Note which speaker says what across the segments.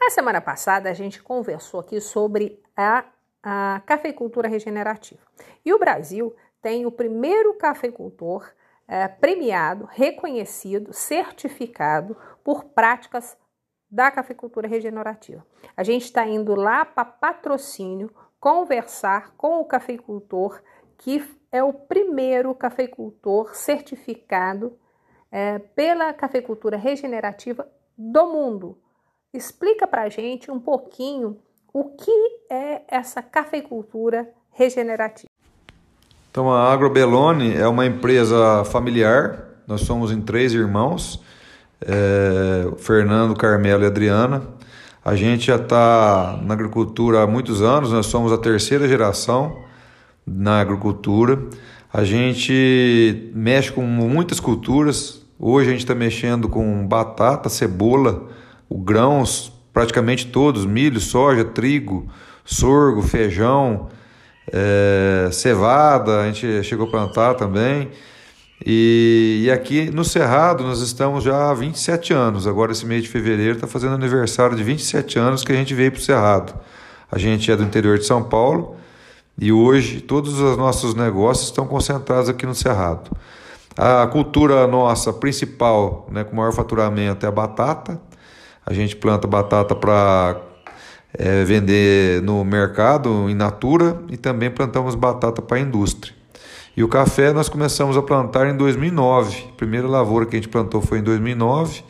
Speaker 1: A semana passada a gente conversou aqui sobre a, a cafeicultura regenerativa. E o Brasil tem o primeiro cafeicultor é, premiado, reconhecido, certificado por práticas da cafeicultura regenerativa. A gente está indo lá para patrocínio conversar com o cafeicultor que é o primeiro cafeicultor certificado é, pela cafeicultura regenerativa do mundo. Explica para a gente um pouquinho o que é essa cafeicultura regenerativa.
Speaker 2: Então, a AgroBelone é uma empresa familiar, nós somos em três irmãos, é, Fernando, Carmelo e Adriana. A gente já está na agricultura há muitos anos, nós somos a terceira geração na agricultura. A gente mexe com muitas culturas. Hoje a gente está mexendo com batata, cebola, grãos, praticamente todos: milho, soja, trigo, sorgo, feijão, é, cevada. A gente chegou a plantar também. E, e, aqui no Cerrado nós estamos já há 27 anos. Agora, esse mês de fevereiro, está fazendo aniversário de 27 anos que a gente veio para o Cerrado. A gente é do interior de São Paulo e hoje todos os nossos negócios estão concentrados aqui no Cerrado. A cultura nossa principal, né, com maior faturamento, é a batata. A gente planta batata para é, vender no mercado, em natura, e também plantamos batata para a indústria. E o café nós começamos a plantar em 2009. A primeira lavoura que a gente plantou foi em 2009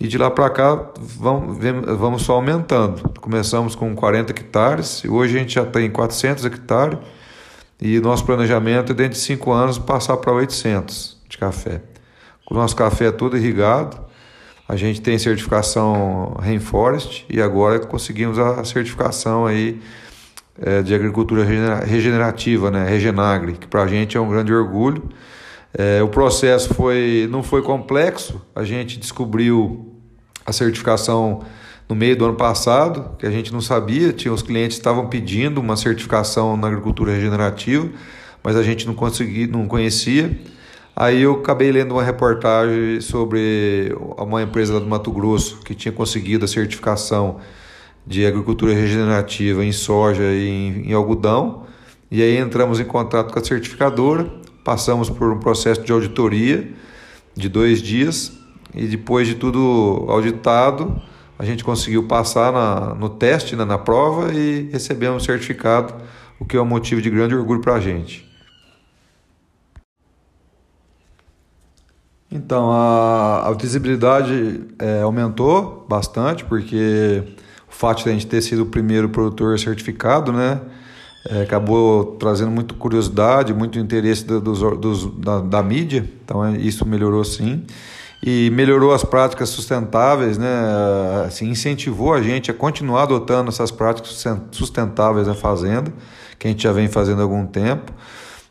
Speaker 2: e de lá para cá vamos, vamos só aumentando. Começamos com 40 hectares, hoje a gente já tem 400 hectares e nosso planejamento é dentro de 5 anos passar para 800 de café. O nosso café é todo irrigado, a gente tem certificação Rainforest e agora conseguimos a certificação aí é, de agricultura regenerativa, né, Regenagri, que para a gente é um grande orgulho. É, o processo foi, não foi complexo, a gente descobriu a certificação no meio do ano passado, que a gente não sabia, tinha os clientes estavam pedindo uma certificação na agricultura regenerativa, mas a gente não conseguia, não conhecia. Aí eu acabei lendo uma reportagem sobre uma empresa lá do Mato Grosso que tinha conseguido a certificação de agricultura regenerativa em soja e em, em algodão. E aí entramos em contato com a certificadora Passamos por um processo de auditoria de dois dias e depois de tudo auditado, a gente conseguiu passar na, no teste, né, na prova e recebemos o certificado, o que é um motivo de grande orgulho para a gente. Então, a, a visibilidade é, aumentou bastante, porque o fato de a gente ter sido o primeiro produtor certificado, né? é, acabou trazendo muito curiosidade, muito interesse do, dos, dos, da, da, mídia, então é, isso melhorou sim. E melhorou as práticas sustentáveis, né? Assim, incentivou a gente a continuar adotando essas práticas sustentáveis na fazenda, que a gente já vem fazendo há algum tempo.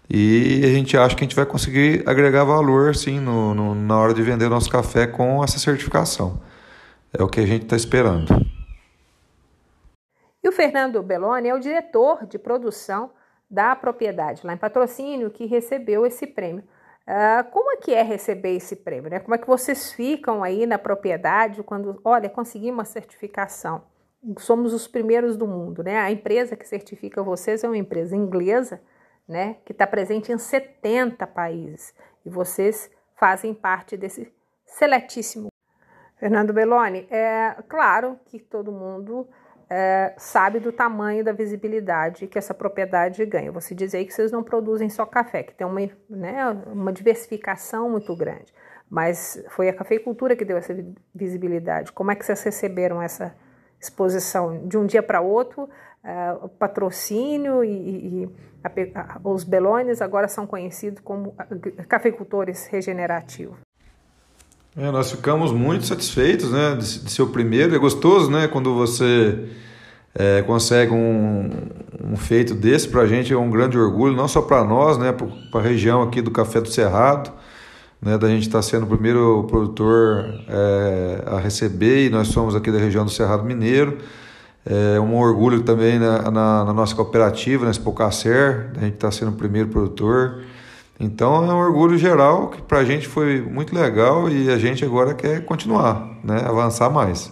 Speaker 2: E a gente acha que a gente vai conseguir agregar valor sim no, no na hora de vender nosso café com essa certificação. É o que a gente está esperando.
Speaker 1: E o Fernando Belloni é o diretor de produção da propriedade lá em patrocínio que recebeu esse prêmio. Uh, como é que é receber esse prêmio? Né? Como é que vocês ficam aí na propriedade quando, olha, conseguimos uma certificação? Somos os primeiros do mundo, né? A empresa que certifica vocês é uma empresa inglesa, né? Que está presente em 70 países e vocês fazem parte desse seletíssimo. Fernando Belloni, é claro que todo mundo é, sabe do tamanho da visibilidade que essa propriedade ganha. Você dizer que vocês não produzem só café, que tem uma, né, uma diversificação muito grande. Mas foi a cafeicultura que deu essa visibilidade. Como é que vocês receberam essa exposição? De um dia para outro, é, o patrocínio e, e a, a, os belones agora são conhecidos como cafeicultores regenerativos.
Speaker 2: É, nós ficamos muito satisfeitos né, de, de ser o primeiro. É gostoso né, quando você é, consegue um, um feito desse. Para a gente é um grande orgulho, não só para nós, né, para a região aqui do Café do Cerrado, né, da gente estar tá sendo o primeiro produtor é, a receber, e nós somos aqui da região do Cerrado Mineiro. É um orgulho também na, na, na nossa cooperativa, na Spocacer, da gente estar tá sendo o primeiro produtor. Então é um orgulho geral que para a gente foi muito legal e a gente agora quer continuar, né, avançar mais.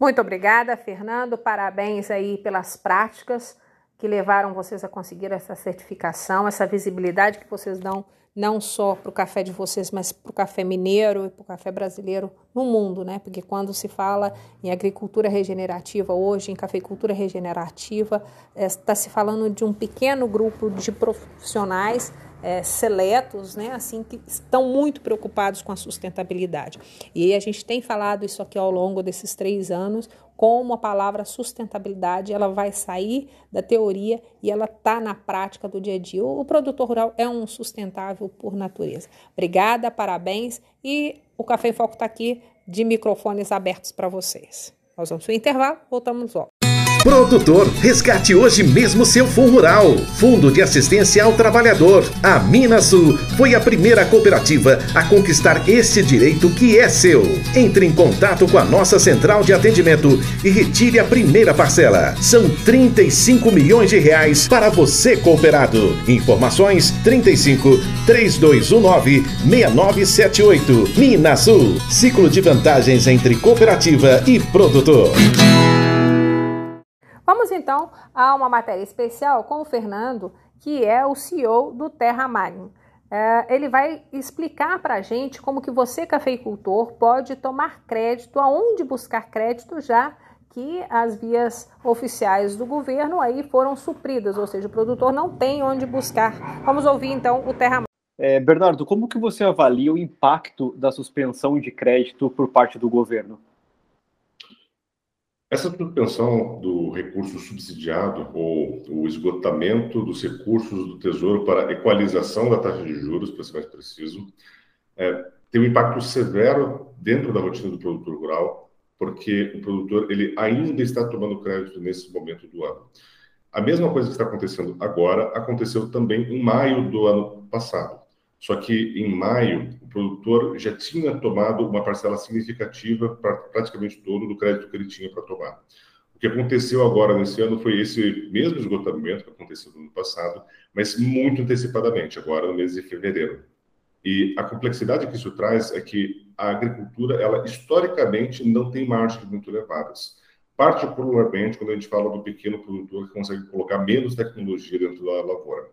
Speaker 1: Muito obrigada, Fernando. Parabéns aí pelas práticas que levaram vocês a conseguir essa certificação, essa visibilidade que vocês dão não só para o café de vocês, mas para o café mineiro e para o café brasileiro no mundo, né? Porque quando se fala em agricultura regenerativa hoje, em cafeicultura regenerativa, está é, se falando de um pequeno grupo de profissionais é, seletos, né, assim, que estão muito preocupados com a sustentabilidade. E a gente tem falado isso aqui ao longo desses três anos, como a palavra sustentabilidade ela vai sair da teoria e ela está na prática do dia a dia. O, o produtor rural é um sustentável por natureza. Obrigada, parabéns e o Café em Foco está aqui de microfones abertos para vocês. Nós vamos para o intervalo, voltamos logo.
Speaker 3: Produtor, resgate hoje mesmo seu fundo rural. Fundo de Assistência ao Trabalhador. A Minasul foi a primeira cooperativa a conquistar esse direito que é seu. Entre em contato com a nossa central de atendimento e retire a primeira parcela. São 35 milhões de reais para você cooperado. Informações 35 3219 6978. Minasul. Ciclo de vantagens entre cooperativa e produtor.
Speaker 1: Vamos então a uma matéria especial com o Fernando, que é o CEO do Terra Magno. É, ele vai explicar para a gente como que você, cafeicultor, pode tomar crédito, aonde buscar crédito, já que as vias oficiais do governo aí foram supridas, ou seja, o produtor não tem onde buscar. Vamos ouvir então o Terra Magno.
Speaker 4: É, Bernardo, como que você avalia o impacto da suspensão de crédito por parte do governo?
Speaker 5: Essa suspensão do recurso subsidiado ou o esgotamento dos recursos do Tesouro para equalização da taxa de juros, para ser mais preciso, é, tem um impacto severo dentro da rotina do produtor rural, porque o produtor ele ainda está tomando crédito nesse momento do ano. A mesma coisa que está acontecendo agora aconteceu também em maio do ano passado. Só que em maio, o produtor já tinha tomado uma parcela significativa, praticamente todo, do crédito que ele tinha para tomar. O que aconteceu agora nesse ano foi esse mesmo esgotamento que aconteceu no ano passado, mas muito antecipadamente, agora no mês de fevereiro. E a complexidade que isso traz é que a agricultura, ela historicamente não tem margens muito elevadas. Particularmente quando a gente fala do pequeno produtor que consegue colocar menos tecnologia dentro da lavoura.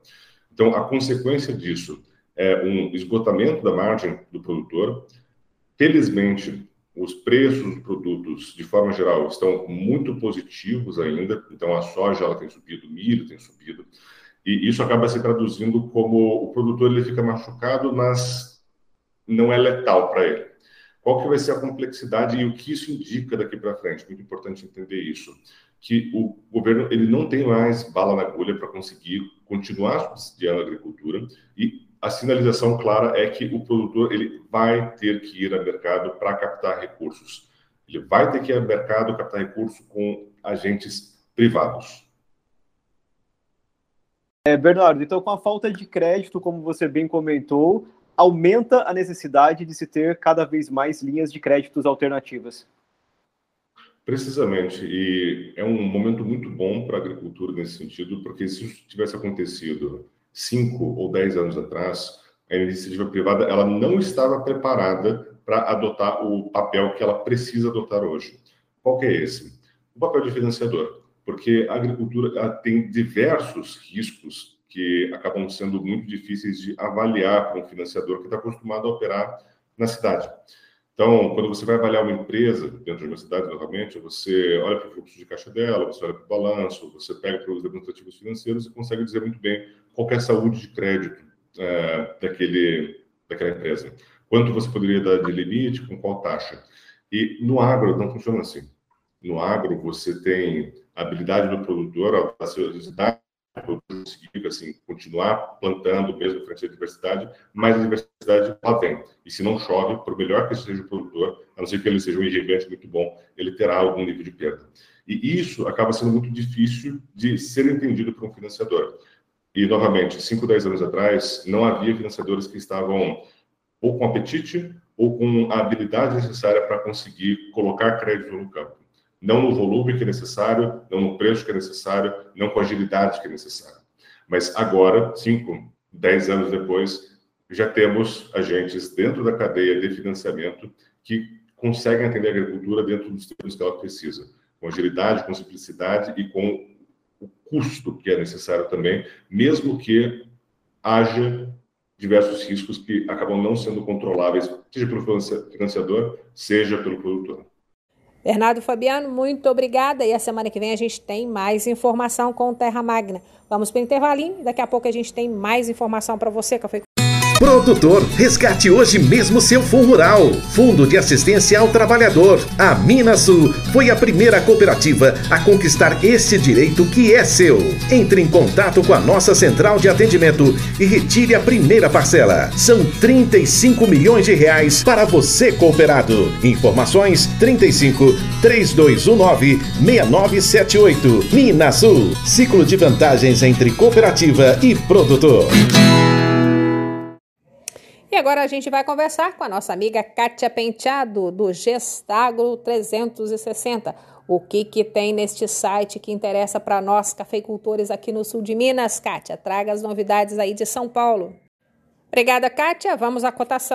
Speaker 5: Então, a consequência disso é, um esgotamento da margem do produtor. Felizmente, os preços dos produtos, de forma geral, estão muito positivos ainda. Então, a soja ela tem subido, o milho tem subido. E isso acaba se traduzindo como o produtor ele fica machucado, mas não é letal para ele. Qual que vai ser a complexidade e o que isso indica daqui para frente? Muito importante entender isso, que o governo ele não tem mais bala na agulha para conseguir continuar subsidiando a agricultura e a sinalização clara é que o produtor ele vai ter que ir ao mercado para captar recursos. Ele vai ter que ir ao mercado captar recursos com agentes privados.
Speaker 4: É, Bernardo, então com a falta de crédito, como você bem comentou, aumenta a necessidade de se ter cada vez mais linhas de créditos alternativas.
Speaker 5: Precisamente, e é um momento muito bom para a agricultura nesse sentido, porque se isso tivesse acontecido cinco ou dez anos atrás, a iniciativa privada ela não estava preparada para adotar o papel que ela precisa adotar hoje. Qual que é esse? O papel de financiador, porque a agricultura tem diversos riscos que acabam sendo muito difíceis de avaliar para um financiador que está acostumado a operar na cidade. Então, quando você vai avaliar uma empresa dentro de uma cidade, novamente, você olha para o fluxo de caixa dela, você olha para o balanço, você pega para os demonstrativos financeiros e consegue dizer muito bem qual é saúde de crédito é, daquele, daquela empresa. Quanto você poderia dar de limite, com qual taxa. E no agro não funciona assim. No agro você tem a habilidade do produtor, a capacidade conseguir assim, continuar plantando mesmo frente à diversidade, mas a diversidade lá vem. E se não chove, por melhor que seja o produtor, a não ser que ele seja um irrigante muito bom, ele terá algum nível de perda. E isso acaba sendo muito difícil de ser entendido por um financiador. E, novamente, 5, 10 anos atrás, não havia financiadores que estavam ou com apetite ou com a habilidade necessária para conseguir colocar crédito no campo não no volume que é necessário, não no preço que é necessário, não com a agilidade que é necessário. Mas agora, cinco, dez anos depois, já temos agentes dentro da cadeia de financiamento que conseguem atender a agricultura dentro dos termos que ela precisa, com agilidade, com simplicidade e com o custo que é necessário também, mesmo que haja diversos riscos que acabam não sendo controláveis, seja pelo financiador, seja pelo produtor.
Speaker 1: Bernardo Fabiano, muito obrigada. E a semana que vem a gente tem mais informação com Terra Magna. Vamos para o intervalinho daqui a pouco a gente tem mais informação para você, Café
Speaker 3: Produtor, resgate hoje mesmo seu fundo rural. Fundo de Assistência ao Trabalhador. A Minasul foi a primeira cooperativa a conquistar esse direito que é seu. Entre em contato com a nossa central de atendimento e retire a primeira parcela. São 35 milhões de reais para você cooperado. Informações 35 3219 6978. Minasul. Ciclo de vantagens entre cooperativa e produtor.
Speaker 1: E agora a gente vai conversar com a nossa amiga Kátia Penteado, do Gestagro 360. O que, que tem neste site que interessa para nós, cafeicultores aqui no sul de Minas, Kátia? Traga as novidades aí de São Paulo. Obrigada, Kátia. Vamos à cotação.